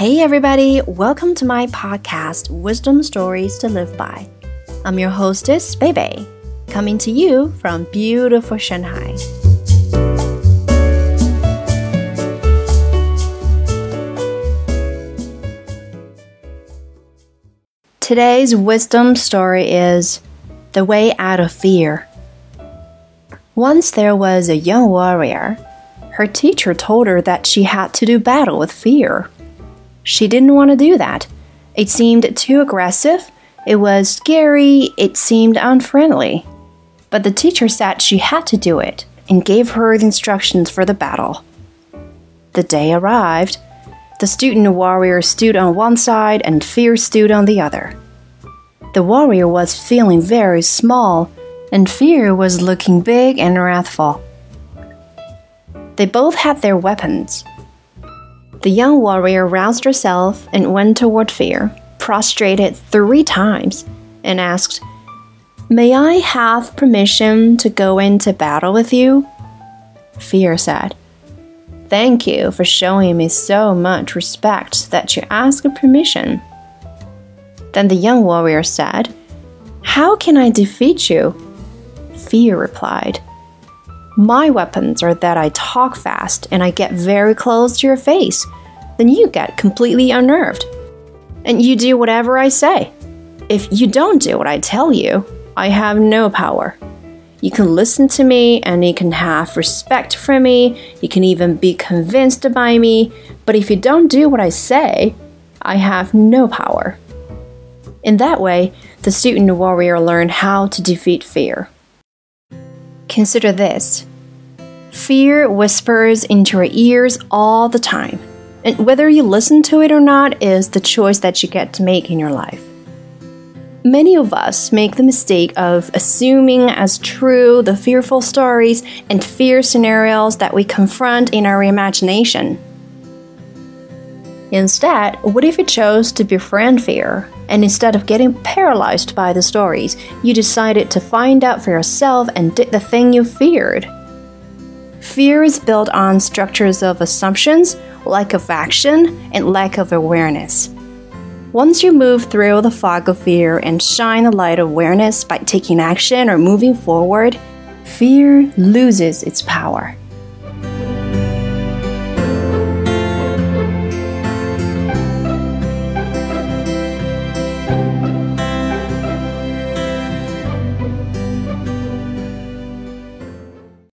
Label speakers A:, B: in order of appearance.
A: Hey, everybody, welcome to my podcast, Wisdom Stories to Live By. I'm your hostess, Bebe, coming to you from beautiful Shanghai. Today's wisdom story is The Way Out of Fear. Once there was a young warrior. Her teacher told her that she had to do battle with fear. She didn't want to do that. It seemed too aggressive, it was scary, it seemed unfriendly. But the teacher said she had to do it and gave her the instructions for the battle. The day arrived. The student warrior stood on one side and fear stood on the other. The warrior was feeling very small, and fear was looking big and wrathful. They both had their weapons. The young warrior roused herself and went toward Fear, prostrated three times, and asked, May I have permission to go into battle with you? Fear said, Thank you for showing me so much respect that you ask permission. Then the young warrior said, How can I defeat you? Fear replied, my weapons are that I talk fast and I get very close to your face. Then you get completely unnerved. And you do whatever I say. If you don't do what I tell you, I have no power. You can listen to me and you can have respect for me, you can even be convinced by me, but if you don't do what I say, I have no power. In that way, the student warrior learned how to defeat fear. Consider this fear whispers into your ears all the time, and whether you listen to it or not is the choice that you get to make in your life. Many of us make the mistake of assuming as true the fearful stories and fear scenarios that we confront in our imagination. Instead, what if you chose to befriend fear and instead of getting paralyzed by the stories, you decided to find out for yourself and did the thing you feared. Fear is built on structures of assumptions, lack of action, and lack of awareness. Once you move through the fog of fear and shine a light of awareness by taking action or moving forward, fear loses its power.